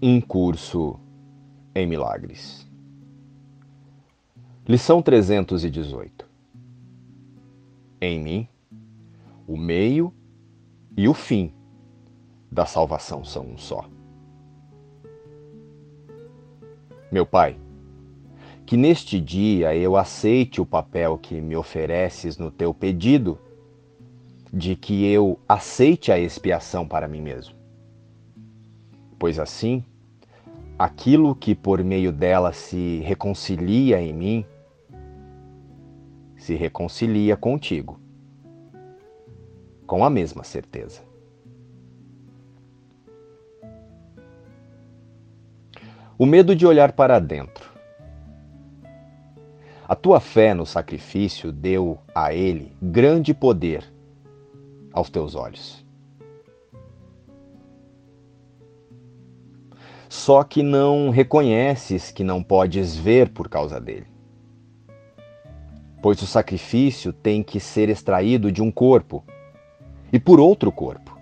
Um curso em milagres. Lição 318. Em mim, o meio e o fim da salvação são um só. Meu Pai, que neste dia eu aceite o papel que me ofereces no teu pedido de que eu aceite a expiação para mim mesmo pois assim, aquilo que por meio dela se reconcilia em mim, se reconcilia contigo, com a mesma certeza. O medo de olhar para dentro. A tua fé no sacrifício deu a ele grande poder aos teus olhos. Só que não reconheces que não podes ver por causa dele. Pois o sacrifício tem que ser extraído de um corpo e por outro corpo.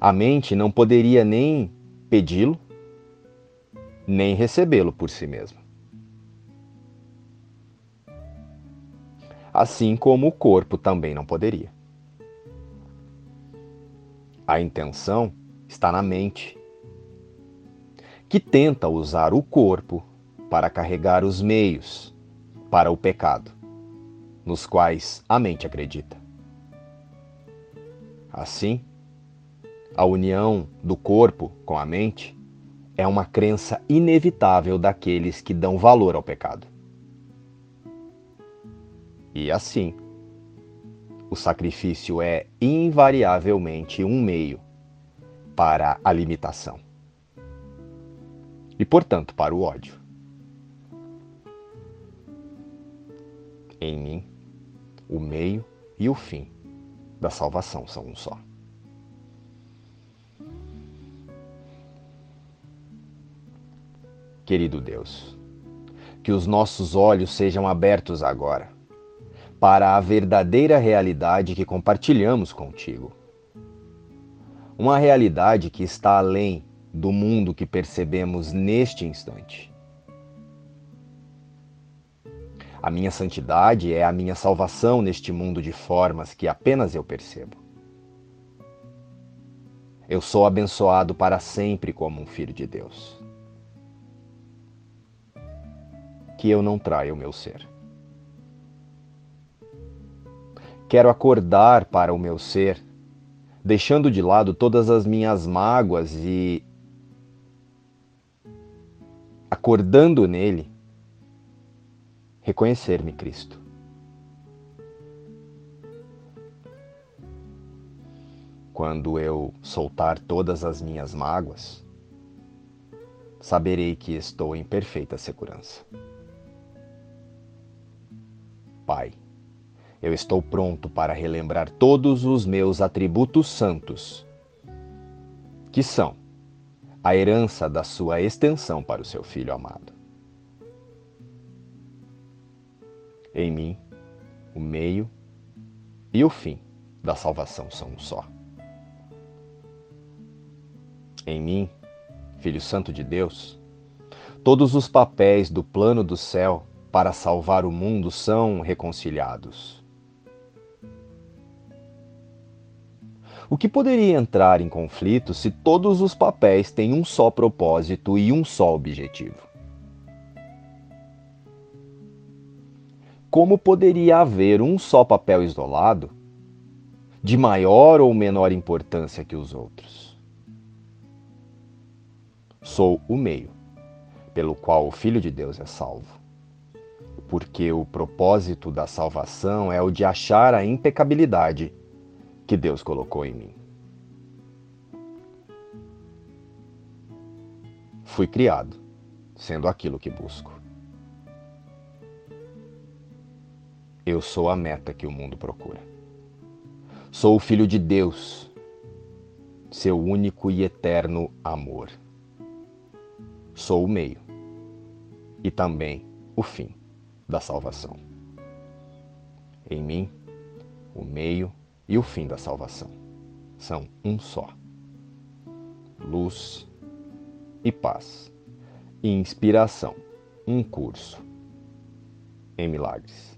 A mente não poderia nem pedi-lo, nem recebê-lo por si mesma. Assim como o corpo também não poderia. A intenção está na mente, que tenta usar o corpo para carregar os meios para o pecado, nos quais a mente acredita. Assim, a união do corpo com a mente é uma crença inevitável daqueles que dão valor ao pecado. E assim, o sacrifício é invariavelmente um meio para a limitação e, portanto, para o ódio. Em mim, o meio e o fim da salvação são um só. Querido Deus, que os nossos olhos sejam abertos agora para a verdadeira realidade que compartilhamos contigo. Uma realidade que está além do mundo que percebemos neste instante. A minha santidade é a minha salvação neste mundo de formas que apenas eu percebo. Eu sou abençoado para sempre como um filho de Deus. Que eu não traia o meu ser. Quero acordar para o meu ser, deixando de lado todas as minhas mágoas e acordando nele, reconhecer-me Cristo. Quando eu soltar todas as minhas mágoas, saberei que estou em perfeita segurança. Pai eu estou pronto para relembrar todos os meus atributos santos, que são a herança da sua extensão para o seu filho amado. Em mim, o meio e o fim da salvação são um só. Em mim, Filho Santo de Deus, todos os papéis do plano do céu para salvar o mundo são reconciliados. O que poderia entrar em conflito se todos os papéis têm um só propósito e um só objetivo? Como poderia haver um só papel isolado, de maior ou menor importância que os outros? Sou o meio pelo qual o Filho de Deus é salvo. Porque o propósito da salvação é o de achar a impecabilidade que Deus colocou em mim. Fui criado sendo aquilo que busco. Eu sou a meta que o mundo procura. Sou o Filho de Deus, seu único e eterno amor. Sou o meio e também o fim da salvação. Em mim, o meio e o fim da salvação. São um só. Luz e paz. Inspiração. Um curso em milagres.